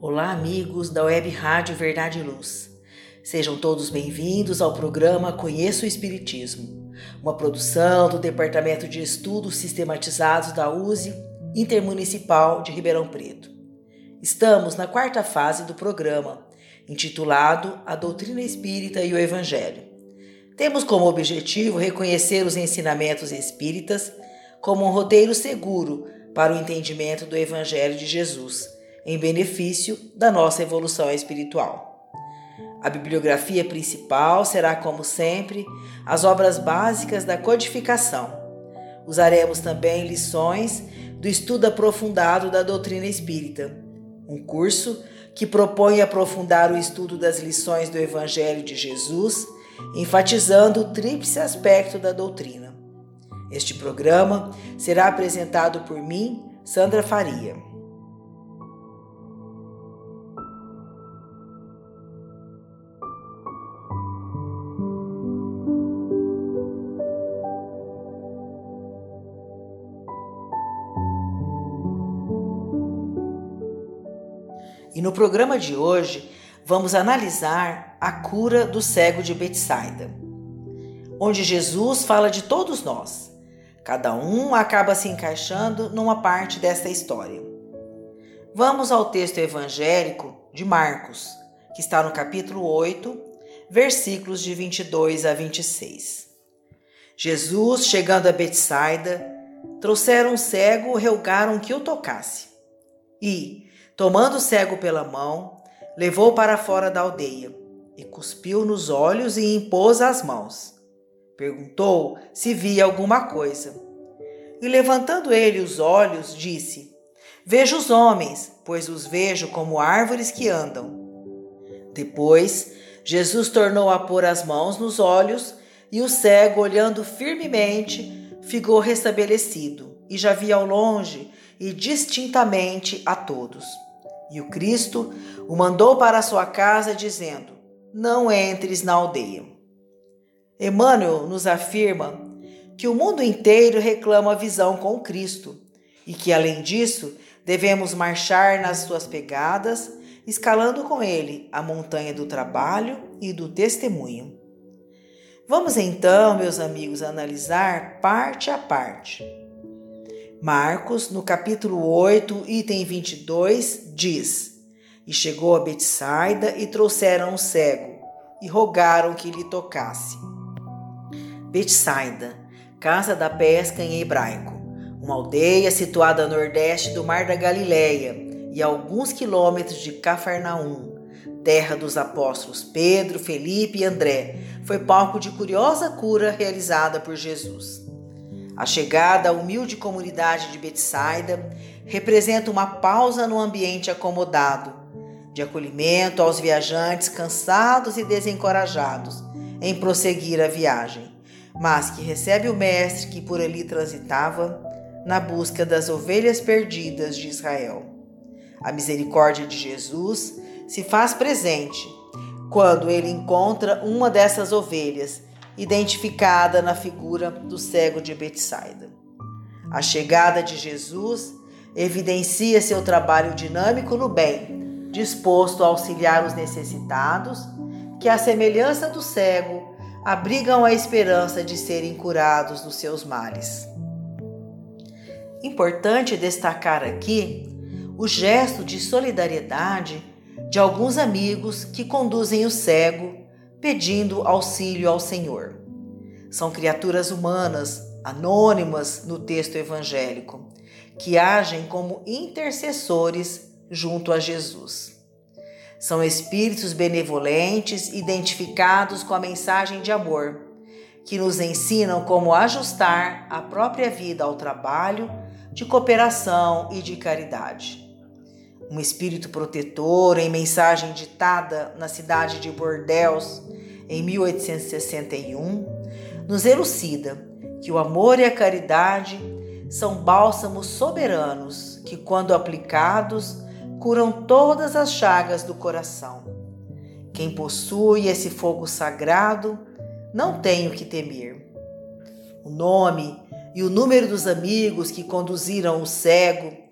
Olá, amigos da Web Rádio Verdade e Luz. Sejam todos bem-vindos ao programa Conheça o Espiritismo, uma produção do Departamento de Estudos Sistematizados da USE Intermunicipal de Ribeirão Preto. Estamos na quarta fase do programa, intitulado A Doutrina Espírita e o Evangelho. Temos como objetivo reconhecer os ensinamentos espíritas como um roteiro seguro para o entendimento do Evangelho de Jesus em benefício da nossa evolução espiritual. A bibliografia principal será, como sempre, as obras básicas da codificação. Usaremos também lições do estudo aprofundado da doutrina espírita, um curso que propõe aprofundar o estudo das lições do Evangelho de Jesus, enfatizando o tríplice aspecto da doutrina. Este programa será apresentado por mim, Sandra Faria. E no programa de hoje vamos analisar a cura do cego de Betsaida, onde Jesus fala de todos nós. Cada um acaba se encaixando numa parte desta história. Vamos ao texto evangélico de Marcos, que está no capítulo 8, versículos de 22 a 26. Jesus, chegando a Betsaida, trouxeram um cego, rogaram que o tocasse. E, Tomando o cego pela mão, levou para fora da aldeia e cuspiu nos olhos e impôs as mãos. Perguntou se via alguma coisa. E levantando ele os olhos, disse: Vejo os homens, pois os vejo como árvores que andam. Depois, Jesus tornou a pôr as mãos nos olhos, e o cego, olhando firmemente, ficou restabelecido, e já via ao longe e distintamente a todos. E o Cristo o mandou para sua casa, dizendo: Não entres na aldeia. Emmanuel nos afirma que o mundo inteiro reclama a visão com Cristo e que, além disso, devemos marchar nas suas pegadas, escalando com ele a montanha do trabalho e do testemunho. Vamos então, meus amigos, analisar parte a parte. Marcos, no capítulo 8, item 22, diz: E chegou a Betsaida e trouxeram um cego e rogaram que lhe tocasse. Betsaida, casa da pesca em hebraico, uma aldeia situada a nordeste do Mar da Galileia e a alguns quilômetros de Cafarnaum, terra dos apóstolos Pedro, Felipe e André, foi palco de curiosa cura realizada por Jesus. A chegada à humilde comunidade de Betsaida representa uma pausa no ambiente acomodado, de acolhimento aos viajantes cansados e desencorajados em prosseguir a viagem, mas que recebe o mestre que por ali transitava na busca das ovelhas perdidas de Israel. A misericórdia de Jesus se faz presente quando ele encontra uma dessas ovelhas identificada na figura do cego de Betsaida. A chegada de Jesus evidencia seu trabalho dinâmico no bem, disposto a auxiliar os necessitados, que, à semelhança do cego, abrigam a esperança de serem curados dos seus males. Importante destacar aqui o gesto de solidariedade de alguns amigos que conduzem o cego pedindo auxílio ao Senhor. São criaturas humanas, anônimas no texto evangélico, que agem como intercessores junto a Jesus. São espíritos benevolentes identificados com a mensagem de amor, que nos ensinam como ajustar a própria vida ao trabalho de cooperação e de caridade um espírito protetor em mensagem ditada na cidade de Bordeaux em 1861, nos elucida que o amor e a caridade são bálsamos soberanos que, quando aplicados, curam todas as chagas do coração. Quem possui esse fogo sagrado não tem o que temer. O nome e o número dos amigos que conduziram o cego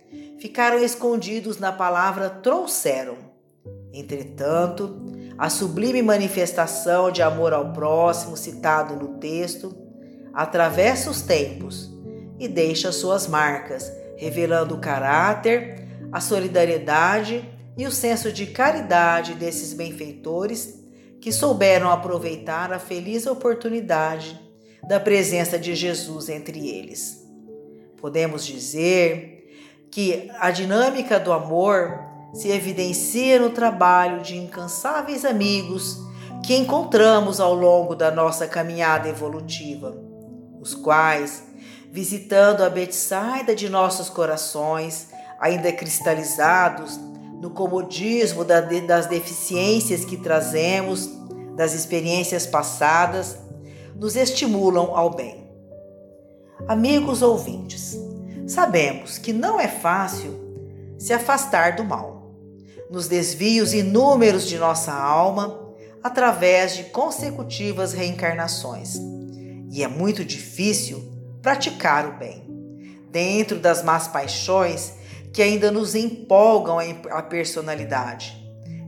ficaram escondidos na palavra trouxeram. Entretanto, a sublime manifestação de amor ao próximo citado no texto atravessa os tempos e deixa suas marcas, revelando o caráter, a solidariedade e o senso de caridade desses benfeitores que souberam aproveitar a feliz oportunidade da presença de Jesus entre eles. Podemos dizer que a dinâmica do amor se evidencia no trabalho de incansáveis amigos que encontramos ao longo da nossa caminhada evolutiva, os quais, visitando a Betsaida de nossos corações, ainda cristalizados no comodismo das deficiências que trazemos, das experiências passadas, nos estimulam ao bem. Amigos ouvintes, Sabemos que não é fácil se afastar do mal, nos desvios inúmeros de nossa alma, através de consecutivas reencarnações. E é muito difícil praticar o bem, dentro das más paixões que ainda nos empolgam a personalidade,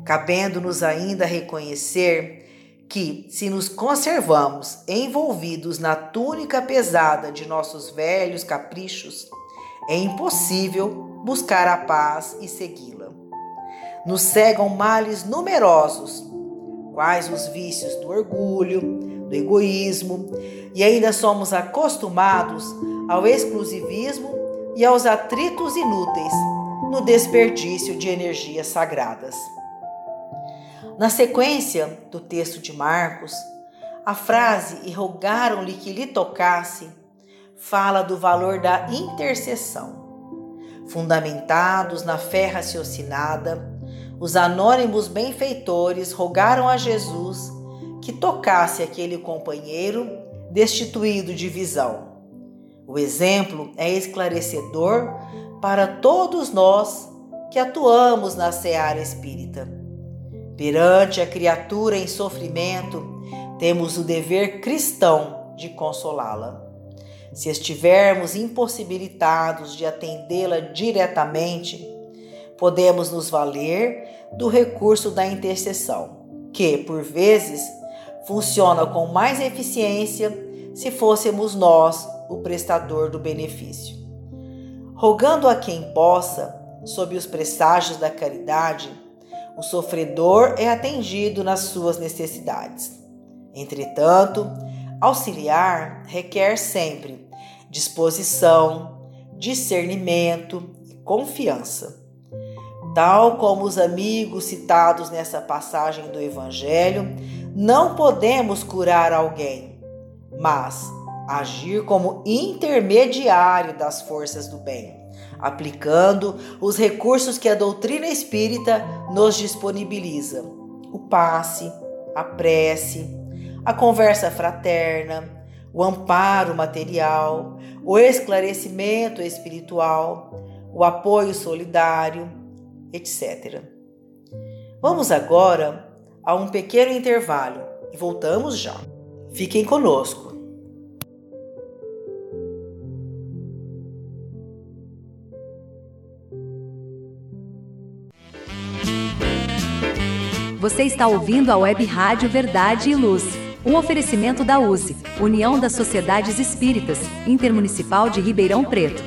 cabendo-nos ainda reconhecer que, se nos conservamos envolvidos na túnica pesada de nossos velhos caprichos, é impossível buscar a paz e segui-la. Nos cegam males numerosos, quais os vícios do orgulho, do egoísmo, e ainda somos acostumados ao exclusivismo e aos atritos inúteis no desperdício de energias sagradas. Na sequência do texto de Marcos, a frase e rogaram-lhe que lhe tocasse fala do valor da intercessão. Fundamentados na fé raciocinada, os anônimos benfeitores rogaram a Jesus que tocasse aquele companheiro destituído de visão. O exemplo é esclarecedor para todos nós que atuamos na seara espírita. Perante a criatura em sofrimento, temos o dever cristão de consolá-la. Se estivermos impossibilitados de atendê-la diretamente, podemos nos valer do recurso da intercessão, que, por vezes, funciona com mais eficiência se fôssemos nós o prestador do benefício. Rogando a quem possa, sob os presságios da caridade, o sofredor é atendido nas suas necessidades. Entretanto, Auxiliar requer sempre disposição, discernimento e confiança. Tal como os amigos citados nessa passagem do Evangelho, não podemos curar alguém, mas agir como intermediário das forças do bem, aplicando os recursos que a doutrina espírita nos disponibiliza: o passe, a prece, a conversa fraterna, o amparo material, o esclarecimento espiritual, o apoio solidário, etc. Vamos agora a um pequeno intervalo e voltamos já. Fiquem conosco. Você está ouvindo a Web Rádio Verdade e Luz Um oferecimento da USE, União das Sociedades Espíritas, Intermunicipal de Ribeirão Preto.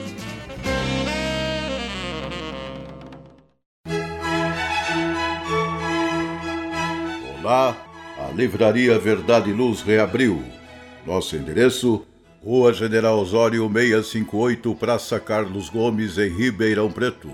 Olá, a Livraria Verdade e Luz reabriu. Nosso endereço: Rua General Osório 658, Praça Carlos Gomes, em Ribeirão Preto.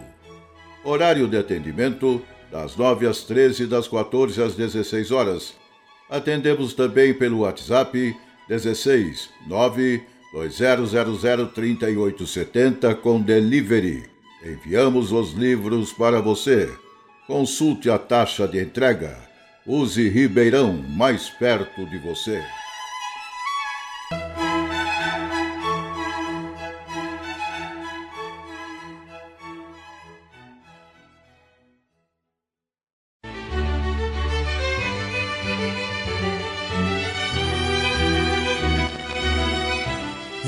Horário de atendimento: das 9 às 13 e das 14 às 16 horas. Atendemos também pelo WhatsApp 16 9 2000 3870 com delivery. Enviamos os livros para você. Consulte a taxa de entrega. Use Ribeirão mais perto de você.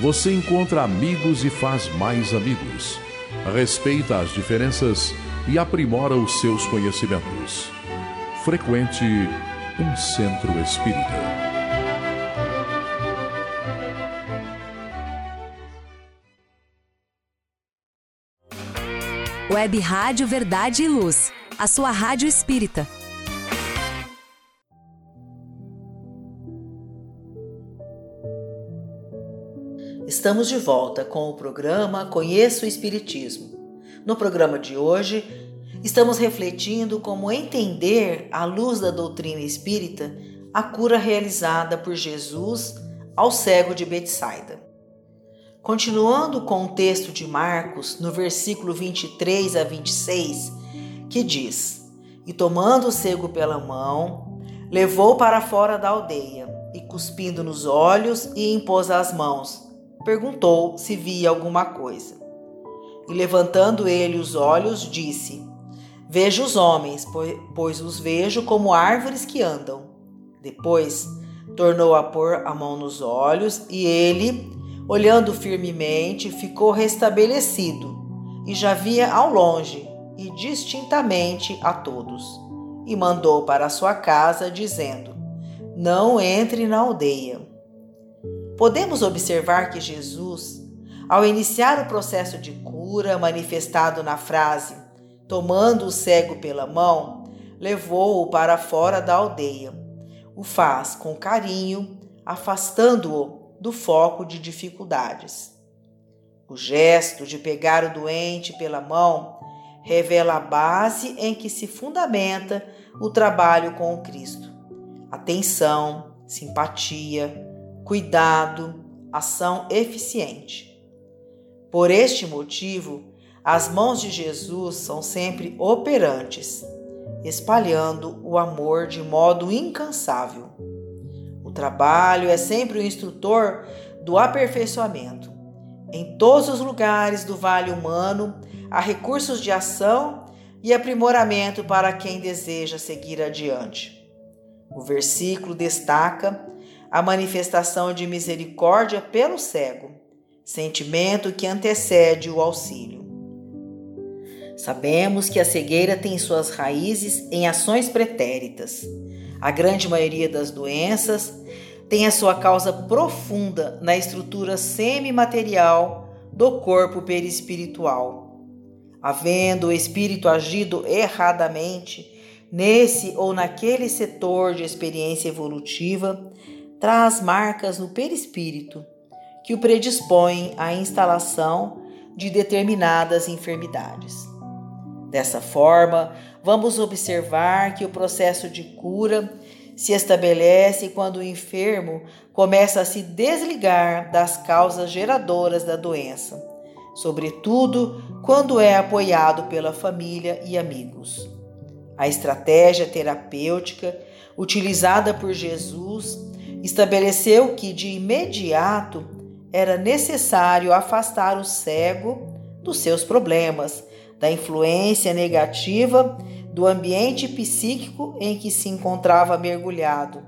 você encontra amigos e faz mais amigos. Respeita as diferenças e aprimora os seus conhecimentos. Frequente um centro espírita. Web Rádio Verdade e Luz, a sua rádio espírita. Estamos de volta com o programa Conheça o Espiritismo. No programa de hoje, estamos refletindo como entender, à luz da doutrina espírita, a cura realizada por Jesus ao cego de Betsaida. Continuando com o texto de Marcos, no versículo 23 a 26, que diz: E tomando o cego pela mão, levou para fora da aldeia, e cuspindo nos olhos, e impôs as mãos perguntou se via alguma coisa. E levantando ele os olhos, disse: Vejo os homens, pois os vejo como árvores que andam. Depois tornou a pôr a mão nos olhos, e ele, olhando firmemente, ficou restabelecido, e já via ao longe e distintamente a todos. E mandou para sua casa, dizendo: Não entre na aldeia podemos observar que Jesus, ao iniciar o processo de cura manifestado na frase tomando o cego pela mão, levou-o para fora da aldeia. O faz com carinho, afastando-o do foco de dificuldades. O gesto de pegar o doente pela mão revela a base em que se fundamenta o trabalho com o Cristo. Atenção, simpatia, cuidado, ação eficiente. Por este motivo, as mãos de Jesus são sempre operantes, espalhando o amor de modo incansável. O trabalho é sempre o instrutor do aperfeiçoamento. Em todos os lugares do vale humano há recursos de ação e aprimoramento para quem deseja seguir adiante. O versículo destaca a manifestação de misericórdia pelo cego, sentimento que antecede o auxílio. Sabemos que a cegueira tem suas raízes em ações pretéritas. A grande maioria das doenças tem a sua causa profunda na estrutura semimaterial do corpo perispiritual. Havendo o espírito agido erradamente nesse ou naquele setor de experiência evolutiva, traz marcas no perispírito que o predispõem à instalação de determinadas enfermidades. Dessa forma, vamos observar que o processo de cura se estabelece quando o enfermo começa a se desligar das causas geradoras da doença, sobretudo quando é apoiado pela família e amigos. A estratégia terapêutica utilizada por Jesus estabeleceu que de imediato era necessário afastar o cego dos seus problemas, da influência negativa do ambiente psíquico em que se encontrava mergulhado.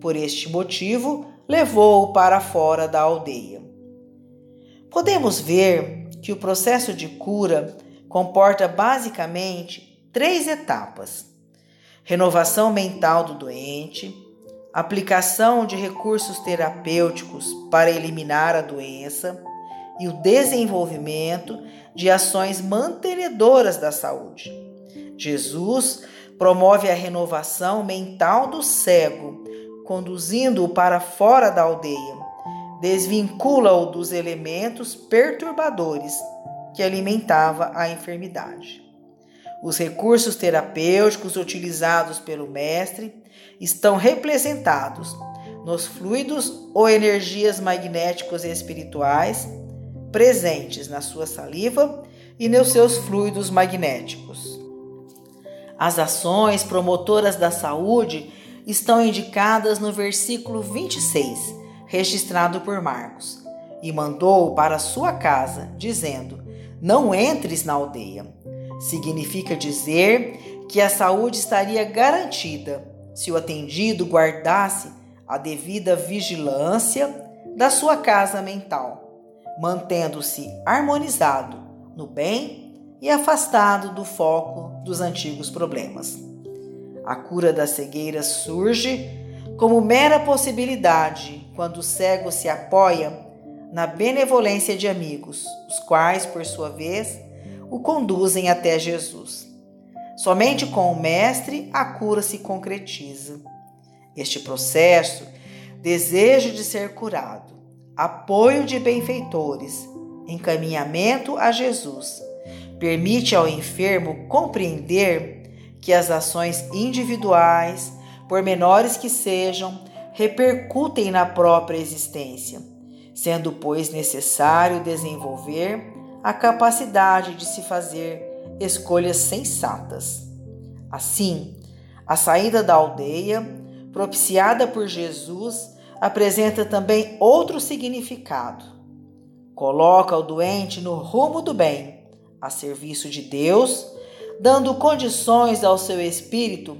Por este motivo, levou-o para fora da aldeia. Podemos ver que o processo de cura comporta basicamente três etapas: renovação mental do doente, aplicação de recursos terapêuticos para eliminar a doença e o desenvolvimento de ações mantenedoras da saúde. Jesus promove a renovação mental do cego, conduzindo-o para fora da aldeia, desvincula-o dos elementos perturbadores que alimentava a enfermidade. Os recursos terapêuticos utilizados pelo mestre estão representados nos fluidos ou energias magnéticos e espirituais presentes na sua saliva e nos seus fluidos magnéticos. As ações promotoras da saúde estão indicadas no versículo 26, registrado por Marcos, e mandou para sua casa, dizendo: Não entres na aldeia. Significa dizer que a saúde estaria garantida se o atendido guardasse a devida vigilância da sua casa mental mantendo-se harmonizado no bem e afastado do foco dos antigos problemas. A cura da cegueira surge como mera possibilidade quando o cego se apoia na benevolência de amigos, os quais, por sua vez, o conduzem até Jesus. Somente com o Mestre a cura se concretiza. Este processo, desejo de ser curado, apoio de benfeitores, encaminhamento a Jesus. Permite ao enfermo compreender que as ações individuais, por menores que sejam, repercutem na própria existência, sendo, pois, necessário desenvolver a capacidade de se fazer escolhas sensatas. Assim, a saída da aldeia, propiciada por Jesus, apresenta também outro significado. Coloca o doente no rumo do bem, a serviço de Deus, dando condições ao seu espírito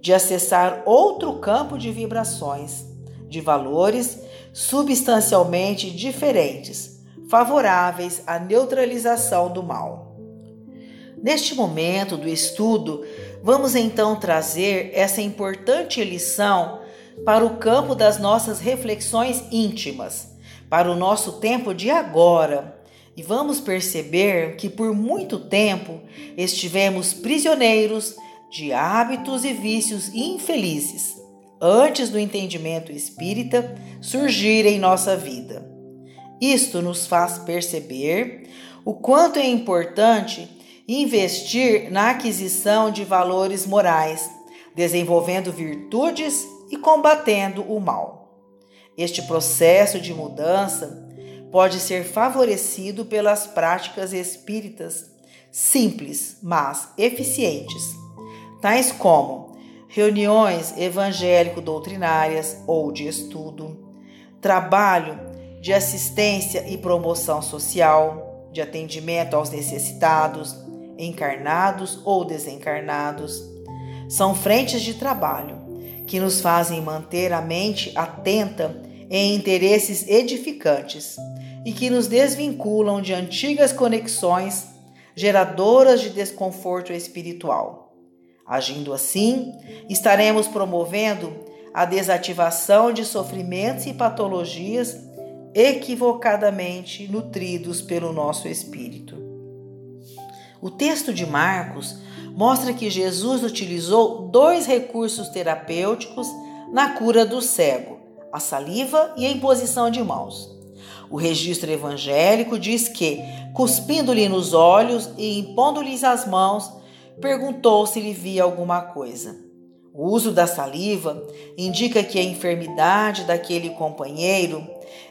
de acessar outro campo de vibrações, de valores substancialmente diferentes, favoráveis à neutralização do mal. Neste momento do estudo, vamos então trazer essa importante lição para o campo das nossas reflexões íntimas, para o nosso tempo de agora. E vamos perceber que por muito tempo estivemos prisioneiros de hábitos e vícios infelizes, antes do entendimento espírita surgir em nossa vida. Isto nos faz perceber o quanto é importante investir na aquisição de valores morais, desenvolvendo virtudes e combatendo o mal. Este processo de mudança pode ser favorecido pelas práticas espíritas simples, mas eficientes, tais como reuniões evangélico-doutrinárias ou de estudo, trabalho de assistência e promoção social, de atendimento aos necessitados, encarnados ou desencarnados. São frentes de trabalho que nos fazem manter a mente atenta em interesses edificantes e que nos desvinculam de antigas conexões geradoras de desconforto espiritual. Agindo assim, estaremos promovendo a desativação de sofrimentos e patologias equivocadamente nutridos pelo nosso espírito. O texto de Marcos mostra que Jesus utilizou dois recursos terapêuticos na cura do cego: a saliva e a imposição de mãos. O registro evangélico diz que, cuspindo-lhe nos olhos e impondo-lhes as mãos, perguntou se lhe via alguma coisa. O uso da saliva indica que a enfermidade daquele companheiro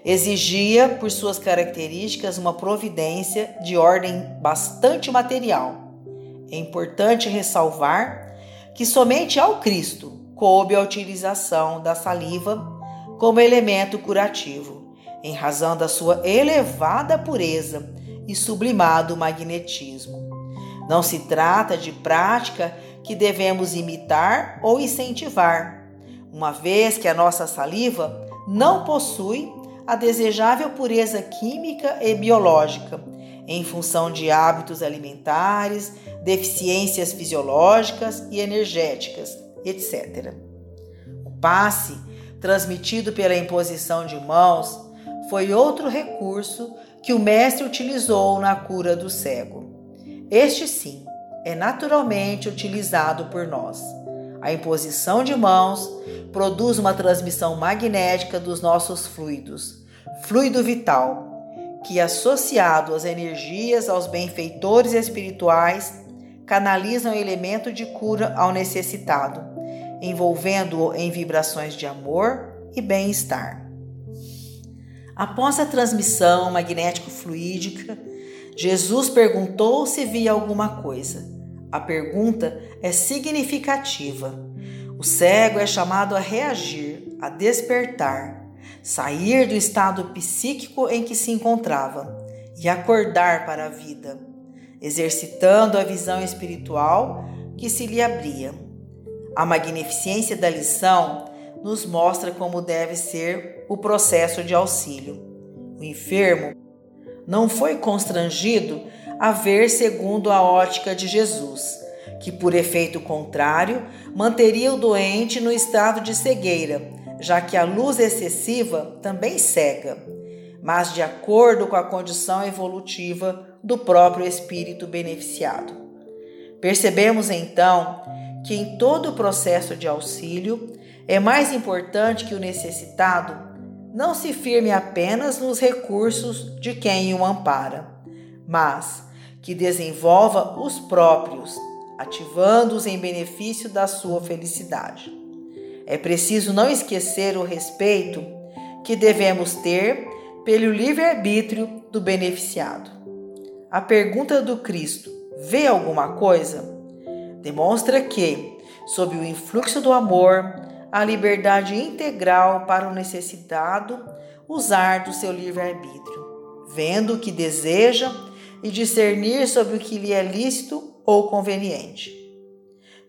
exigia, por suas características, uma providência de ordem bastante material é importante ressalvar que somente ao Cristo coube a utilização da saliva como elemento curativo, em razão da sua elevada pureza e sublimado magnetismo. Não se trata de prática que devemos imitar ou incentivar, uma vez que a nossa saliva não possui a desejável pureza química e biológica, em função de hábitos alimentares, deficiências fisiológicas e energéticas, etc. O passe, transmitido pela imposição de mãos, foi outro recurso que o mestre utilizou na cura do cego. Este sim é naturalmente utilizado por nós. A imposição de mãos produz uma transmissão magnética dos nossos fluidos, fluido vital, que associado às energias aos benfeitores espirituais, canalizam o elemento de cura ao necessitado, envolvendo-o em vibrações de amor e bem-estar. Após a transmissão magnético-fluídica, Jesus perguntou se via alguma coisa. A pergunta é significativa. O cego é chamado a reagir, a despertar, sair do estado psíquico em que se encontrava e acordar para a vida, exercitando a visão espiritual que se lhe abria. A magnificência da lição nos mostra como deve ser o processo de auxílio. O enfermo não foi constrangido a ver segundo a ótica de Jesus, que, por efeito contrário, manteria o doente no estado de cegueira, já que a luz excessiva também cega, mas de acordo com a condição evolutiva do próprio espírito beneficiado. Percebemos então que em todo o processo de auxílio é mais importante que o necessitado não se firme apenas nos recursos de quem o ampara, mas que desenvolva os próprios, ativando-os em benefício da sua felicidade. É preciso não esquecer o respeito que devemos ter pelo livre-arbítrio do beneficiado. A pergunta do Cristo: vê alguma coisa? demonstra que, sob o influxo do amor, a liberdade integral para o necessitado usar do seu livre-arbítrio, vendo o que deseja e discernir sobre o que lhe é lícito ou conveniente.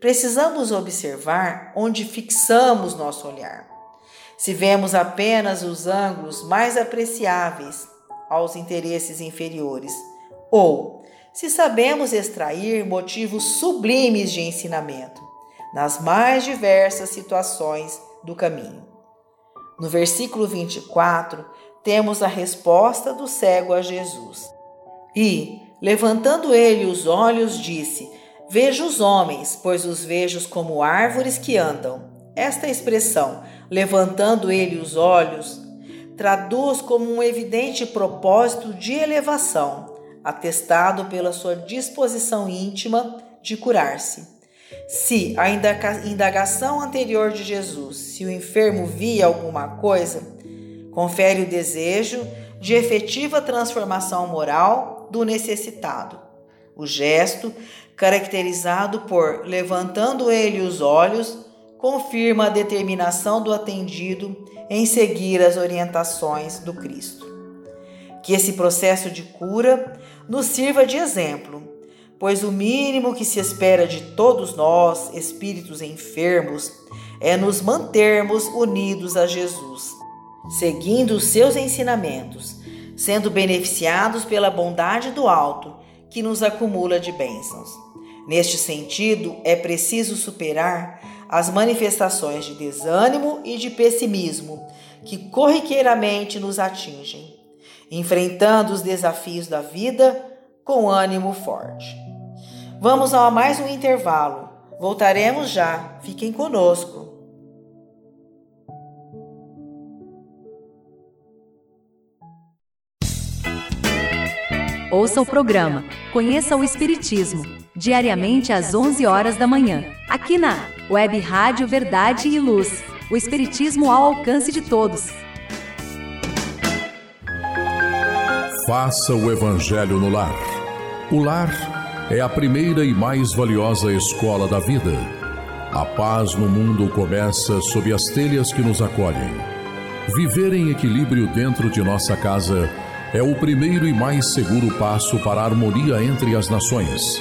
Precisamos observar onde fixamos nosso olhar. Se vemos apenas os ângulos mais apreciáveis aos interesses inferiores, ou se sabemos extrair motivos sublimes de ensinamento, nas mais diversas situações do caminho. No versículo 24, temos a resposta do cego a Jesus. E, levantando ele os olhos, disse: Vejo os homens, pois os vejo como árvores que andam. Esta expressão, levantando ele os olhos, traduz como um evidente propósito de elevação, atestado pela sua disposição íntima de curar-se. Se a indagação anterior de Jesus, se o enfermo via alguma coisa, confere o desejo de efetiva transformação moral do necessitado. O gesto, caracterizado por levantando ele os olhos, confirma a determinação do atendido em seguir as orientações do Cristo. Que esse processo de cura nos sirva de exemplo pois o mínimo que se espera de todos nós, espíritos enfermos, é nos mantermos unidos a Jesus, seguindo os seus ensinamentos, sendo beneficiados pela bondade do alto que nos acumula de bênçãos. Neste sentido, é preciso superar as manifestações de desânimo e de pessimismo que corriqueiramente nos atingem, enfrentando os desafios da vida com ânimo forte. Vamos a mais um intervalo. Voltaremos já. Fiquem conosco. Ouça o programa Conheça o Espiritismo, diariamente às 11 horas da manhã, aqui na Web Rádio Verdade e Luz. O Espiritismo ao alcance de todos. Faça o Evangelho no lar. O lar é a primeira e mais valiosa escola da vida. A paz no mundo começa sob as telhas que nos acolhem. Viver em equilíbrio dentro de nossa casa é o primeiro e mais seguro passo para a harmonia entre as nações.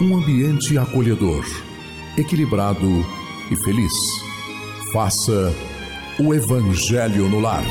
um ambiente acolhedor, equilibrado e feliz. Faça o Evangelho no lar.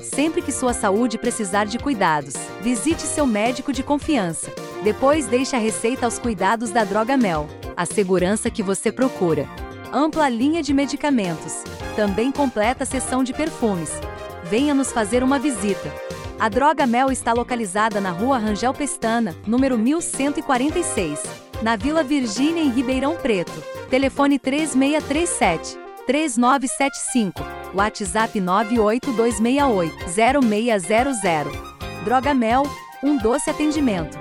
Sempre que sua saúde precisar de cuidados, visite seu médico de confiança. Depois deixe a receita aos cuidados da Droga Mel, a segurança que você procura. Ampla linha de medicamentos. Também completa seção de perfumes. Venha nos fazer uma visita. A Droga Mel está localizada na Rua Rangel Pestana, número 1146, na Vila Virgínia, em Ribeirão Preto. Telefone 3637 3975 WhatsApp 98268-0600. Droga Mel, um doce atendimento.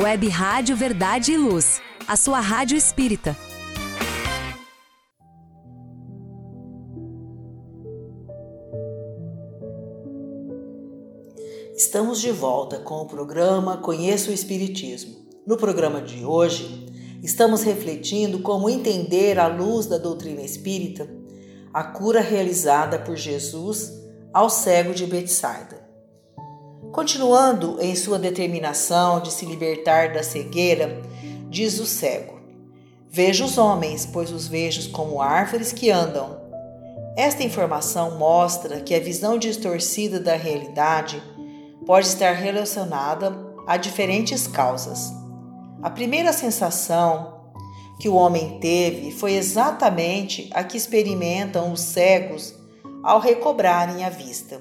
Web Rádio Verdade e Luz, a sua rádio espírita. Estamos de volta com o programa Conheça o Espiritismo. No programa de hoje, estamos refletindo como entender à luz da doutrina espírita a cura realizada por Jesus ao cego de Betsaida. Continuando em sua determinação de se libertar da cegueira, diz o cego: Vejo os homens, pois os vejo como árvores que andam. Esta informação mostra que a visão distorcida da realidade pode estar relacionada a diferentes causas. A primeira sensação que o homem teve foi exatamente a que experimentam os cegos ao recobrarem a vista.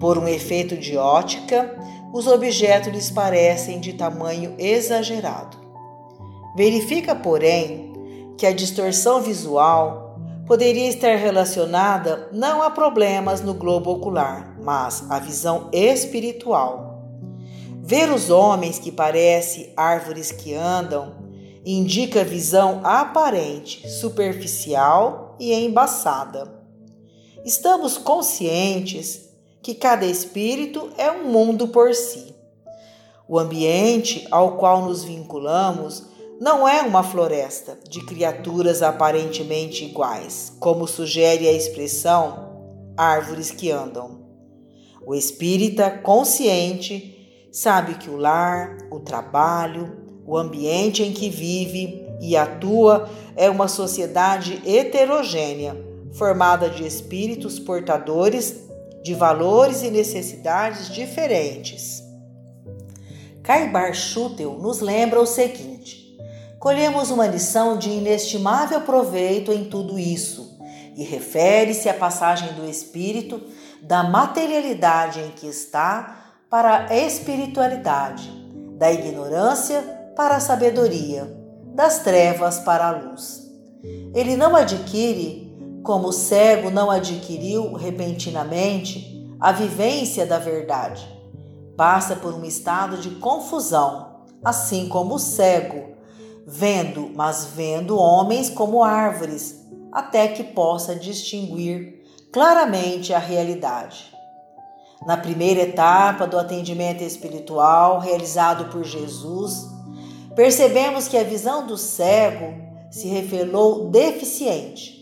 Por um efeito de ótica, os objetos lhes parecem de tamanho exagerado. Verifica, porém, que a distorção visual poderia estar relacionada não a problemas no globo ocular, mas à visão espiritual Ver os homens que parecem árvores que andam indica visão aparente, superficial e embaçada. Estamos conscientes que cada espírito é um mundo por si. O ambiente ao qual nos vinculamos não é uma floresta de criaturas aparentemente iguais, como sugere a expressão árvores que andam. O espírita consciente Sabe que o lar, o trabalho, o ambiente em que vive e atua é uma sociedade heterogênea, formada de espíritos portadores de valores e necessidades diferentes. Caibar Schutel nos lembra o seguinte: colhemos uma lição de inestimável proveito em tudo isso, e refere-se à passagem do espírito da materialidade em que está para a espiritualidade, da ignorância para a sabedoria, das trevas para a luz. Ele não adquire, como o cego não adquiriu repentinamente, a vivência da verdade. Passa por um estado de confusão, assim como o cego, vendo, mas vendo homens como árvores, até que possa distinguir claramente a realidade. Na primeira etapa do atendimento espiritual realizado por Jesus, percebemos que a visão do cego se revelou deficiente.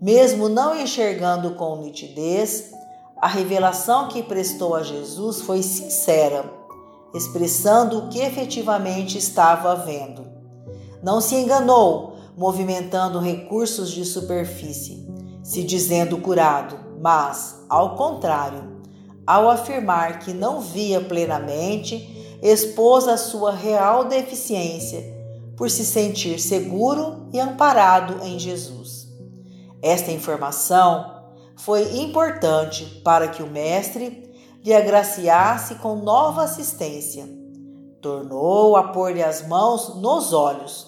Mesmo não enxergando com nitidez, a revelação que prestou a Jesus foi sincera, expressando o que efetivamente estava vendo. Não se enganou, movimentando recursos de superfície, se dizendo curado, mas, ao contrário, ao afirmar que não via plenamente, expôs a sua real deficiência por se sentir seguro e amparado em Jesus. Esta informação foi importante para que o Mestre lhe agraciasse com nova assistência. Tornou a pôr-lhe as mãos nos olhos.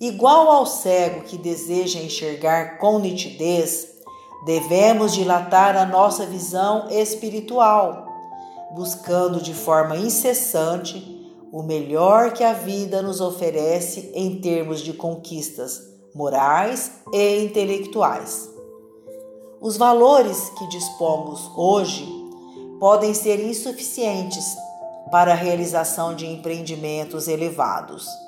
Igual ao cego que deseja enxergar com nitidez, devemos dilatar a nossa visão espiritual, buscando de forma incessante o melhor que a vida nos oferece em termos de conquistas morais e intelectuais. Os valores que dispomos hoje podem ser insuficientes para a realização de empreendimentos elevados.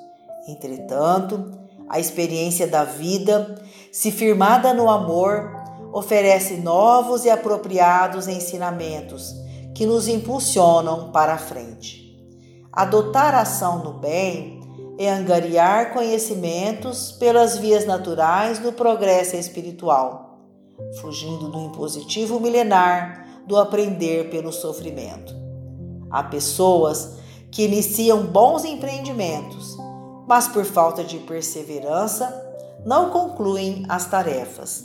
Entretanto, a experiência da vida, se firmada no amor, oferece novos e apropriados ensinamentos que nos impulsionam para a frente. Adotar ação no bem é angariar conhecimentos pelas vias naturais do progresso espiritual, fugindo do impositivo milenar do aprender pelo sofrimento. Há pessoas que iniciam bons empreendimentos, mas por falta de perseverança não concluem as tarefas.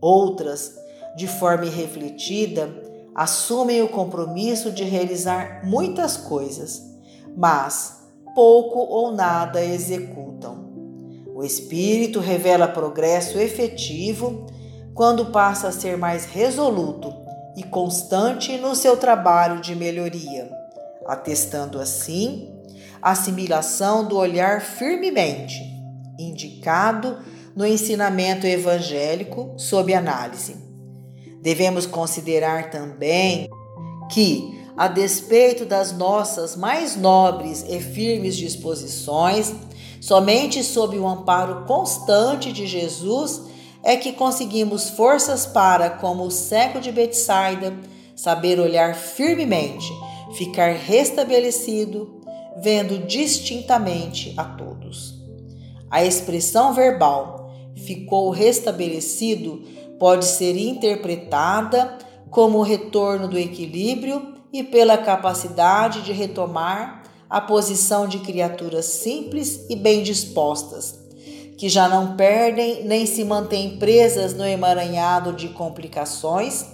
Outras, de forma irrefletida, assumem o compromisso de realizar muitas coisas mas pouco ou nada executam. O espírito revela progresso efetivo quando passa a ser mais resoluto e constante no seu trabalho de melhoria, atestando assim assimilação do olhar firmemente indicado no ensinamento evangélico sob análise. Devemos considerar também que a despeito das nossas mais nobres e firmes disposições, somente sob o amparo constante de Jesus é que conseguimos forças para, como o cego de Betsaida, saber olhar firmemente, ficar restabelecido, vendo distintamente a todos. A expressão verbal ficou restabelecido pode ser interpretada como o retorno do equilíbrio e pela capacidade de retomar a posição de criaturas simples e bem dispostas, que já não perdem nem se mantêm presas no emaranhado de complicações,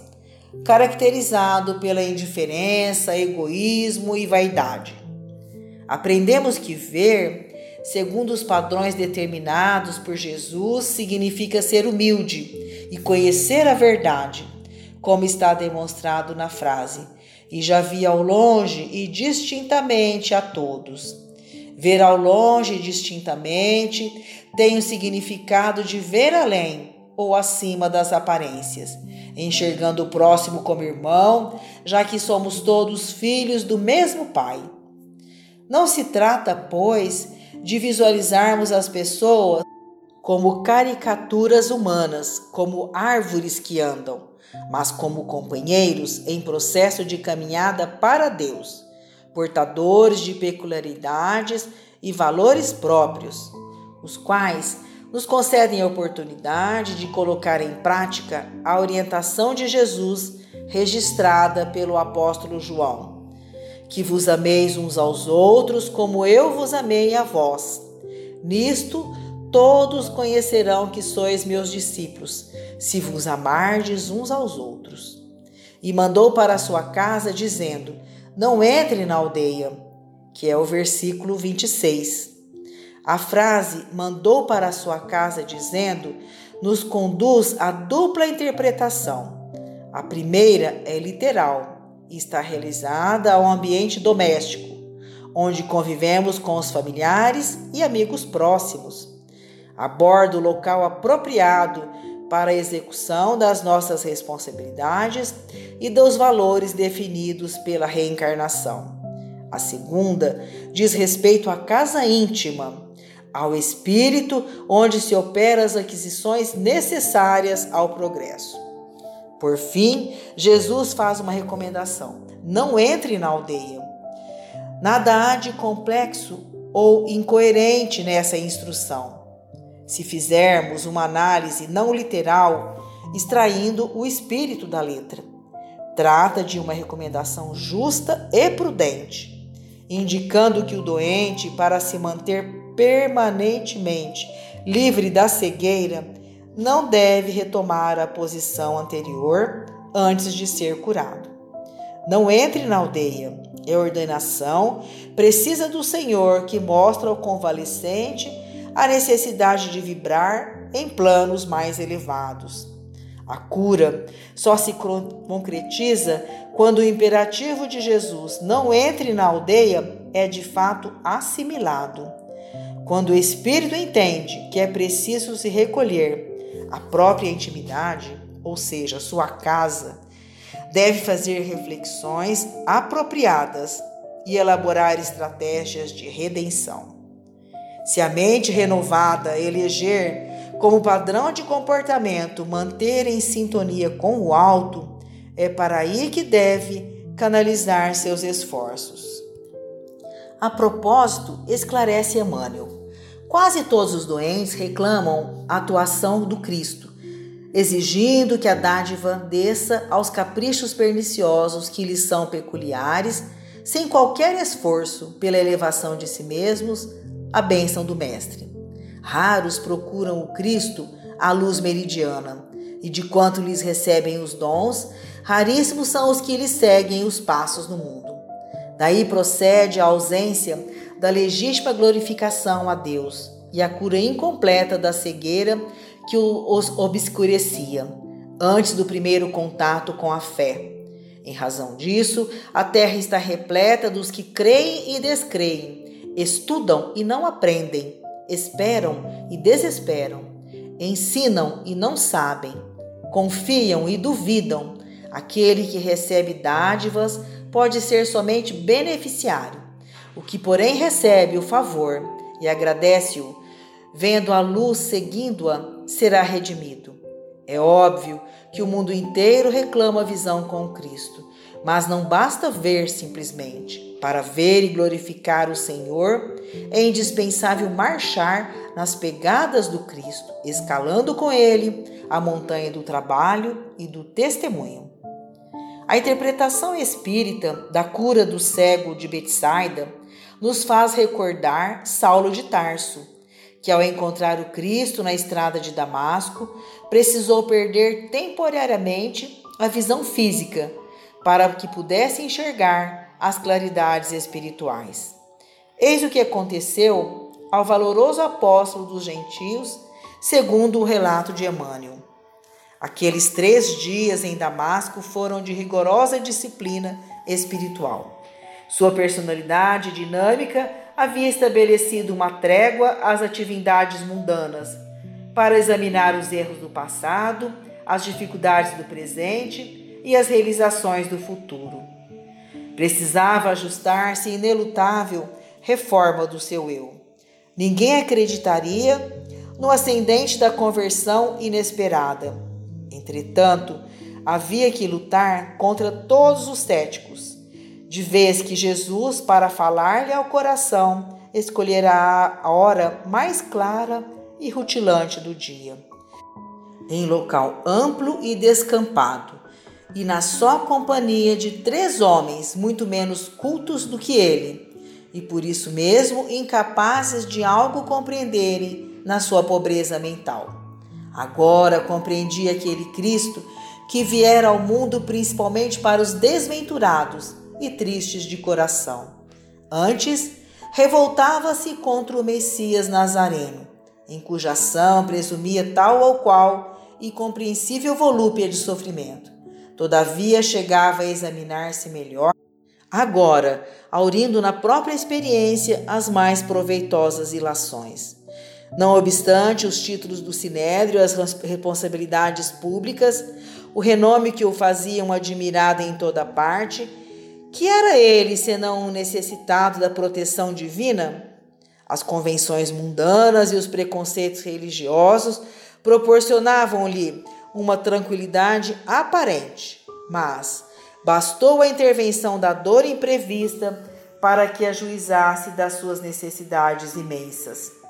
caracterizado pela indiferença, egoísmo e vaidade. Aprendemos que ver, segundo os padrões determinados por Jesus, significa ser humilde e conhecer a verdade, como está demonstrado na frase e já via ao longe e distintamente a todos. Ver ao longe e distintamente tem o significado de ver além ou acima das aparências, enxergando o próximo como irmão, já que somos todos filhos do mesmo Pai. Não se trata, pois, de visualizarmos as pessoas como caricaturas humanas, como árvores que andam, mas como companheiros em processo de caminhada para Deus, portadores de peculiaridades e valores próprios, os quais nos concedem a oportunidade de colocar em prática a orientação de Jesus registrada pelo apóstolo João. Que vos ameis uns aos outros como eu vos amei a vós. Nisto todos conhecerão que sois meus discípulos, se vos amardes uns aos outros. E mandou para sua casa, dizendo: Não entre na aldeia, que é o versículo 26. A frase mandou para sua casa, dizendo, nos conduz à dupla interpretação. A primeira é literal está realizada ao ambiente doméstico, onde convivemos com os familiares e amigos próximos. Aborda o local apropriado para a execução das nossas responsabilidades e dos valores definidos pela reencarnação. A segunda diz respeito à casa íntima, ao espírito onde se operam as aquisições necessárias ao progresso. Por fim, Jesus faz uma recomendação: não entre na aldeia. Nada há de complexo ou incoerente nessa instrução se fizermos uma análise não literal, extraindo o espírito da letra. Trata de uma recomendação justa e prudente, indicando que o doente, para se manter permanentemente livre da cegueira, não deve retomar a posição anterior antes de ser curado. Não entre na aldeia. É ordenação precisa do Senhor que mostra ao convalescente a necessidade de vibrar em planos mais elevados. A cura só se concretiza quando o imperativo de Jesus não entre na aldeia é de fato assimilado. Quando o espírito entende que é preciso se recolher à própria intimidade, ou seja, sua casa, deve fazer reflexões apropriadas e elaborar estratégias de redenção. Se a mente renovada eleger como padrão de comportamento manter em sintonia com o alto, é para aí que deve canalizar seus esforços. A propósito, esclarece Emmanuel, quase todos os doentes reclamam a atuação do Cristo, exigindo que a dádiva desça aos caprichos perniciosos que lhes são peculiares, sem qualquer esforço pela elevação de si mesmos, a bênção do Mestre. Raros procuram o Cristo à luz meridiana, e de quanto lhes recebem os dons, raríssimos são os que lhes seguem os passos no mundo. Daí procede a ausência da legítima glorificação a Deus e a cura incompleta da cegueira que os obscurecia antes do primeiro contato com a fé. Em razão disso, a terra está repleta dos que creem e descreem, estudam e não aprendem, esperam e desesperam, ensinam e não sabem, confiam e duvidam. Aquele que recebe dádivas pode ser somente beneficiário. O que, porém, recebe o favor e agradece-o, vendo a luz seguindo-a, será redimido. É óbvio que o mundo inteiro reclama a visão com Cristo, mas não basta ver simplesmente. Para ver e glorificar o Senhor, é indispensável marchar nas pegadas do Cristo, escalando com ele a montanha do trabalho e do testemunho. A interpretação espírita da cura do cego de Betsaida nos faz recordar Saulo de Tarso, que ao encontrar o Cristo na estrada de Damasco, precisou perder temporariamente a visão física para que pudesse enxergar as claridades espirituais. Eis o que aconteceu ao valoroso apóstolo dos gentios, segundo o relato de Emmanuel. Aqueles três dias em Damasco foram de rigorosa disciplina espiritual. Sua personalidade dinâmica havia estabelecido uma trégua às atividades mundanas para examinar os erros do passado, as dificuldades do presente e as realizações do futuro. Precisava ajustar-se inelutável reforma do seu eu. Ninguém acreditaria no ascendente da conversão inesperada Entretanto, havia que lutar contra todos os céticos, de vez que Jesus, para falar-lhe ao coração, escolherá a hora mais clara e rutilante do dia. Em local amplo e descampado, e na só companhia de três homens muito menos cultos do que ele, e por isso mesmo incapazes de algo compreenderem na sua pobreza mental. Agora compreendi aquele Cristo que viera ao mundo principalmente para os desventurados e tristes de coração. Antes, revoltava-se contra o Messias Nazareno, em cuja ação presumia tal ou qual e compreensível volúpia de sofrimento. Todavia chegava a examinar-se melhor, agora, aurindo na própria experiência as mais proveitosas ilações. Não obstante os títulos do Sinédrio, as responsabilidades públicas, o renome que o faziam admirado em toda parte, que era ele senão um necessitado da proteção divina? As convenções mundanas e os preconceitos religiosos proporcionavam-lhe uma tranquilidade aparente, mas bastou a intervenção da dor imprevista para que ajuizasse das suas necessidades imensas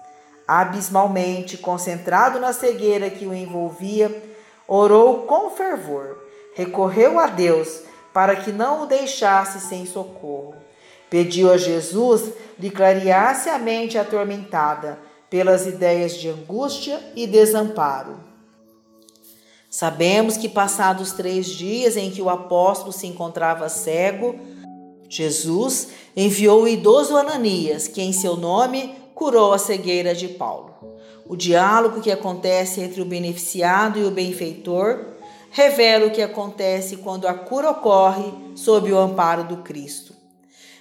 abismalmente concentrado na cegueira que o envolvia, orou com fervor, recorreu a Deus para que não o deixasse sem socorro. Pediu a Jesus lhe clareasse a mente atormentada pelas ideias de angústia e desamparo. Sabemos que, passados três dias em que o apóstolo se encontrava cego, Jesus enviou o idoso Ananias, que em seu nome curou a cegueira de Paulo. O diálogo que acontece entre o beneficiado e o benfeitor revela o que acontece quando a cura ocorre sob o amparo do Cristo.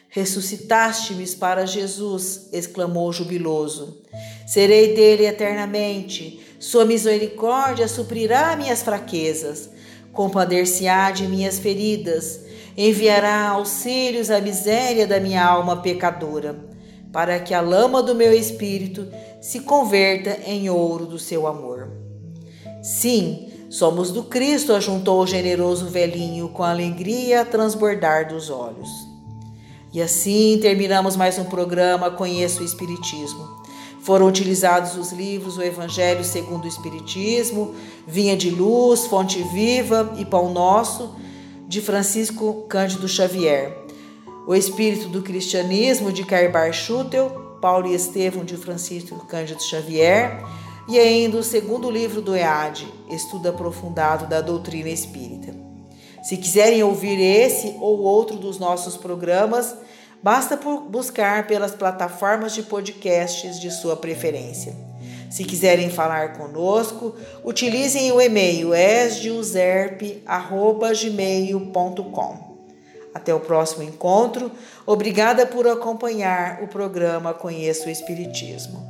Ressuscitaste-me para Jesus, exclamou jubiloso. Serei dele eternamente. Sua misericórdia suprirá minhas fraquezas, compadecer-se-á de minhas feridas, enviará auxílios à miséria da minha alma pecadora, para que a lama do meu espírito se converta em ouro do seu amor. Sim, somos do Cristo, ajuntou o generoso velhinho com alegria a transbordar dos olhos. E assim terminamos mais um programa Conheço o Espiritismo. Foram utilizados os livros O Evangelho segundo o Espiritismo, Vinha de Luz, Fonte Viva e Pão Nosso, de Francisco Cândido Xavier. O Espírito do Cristianismo, de Carbar Schutel, Paulo e Estevão, de Francisco Cândido Xavier. E ainda o segundo livro do EAD, Estudo Aprofundado da Doutrina Espírita. Se quiserem ouvir esse ou outro dos nossos programas, basta buscar pelas plataformas de podcasts de sua preferência. Se quiserem falar conosco, utilizem o e-mail esdiuserp.gmail.com. Até o próximo encontro. Obrigada por acompanhar o programa Conheço o Espiritismo.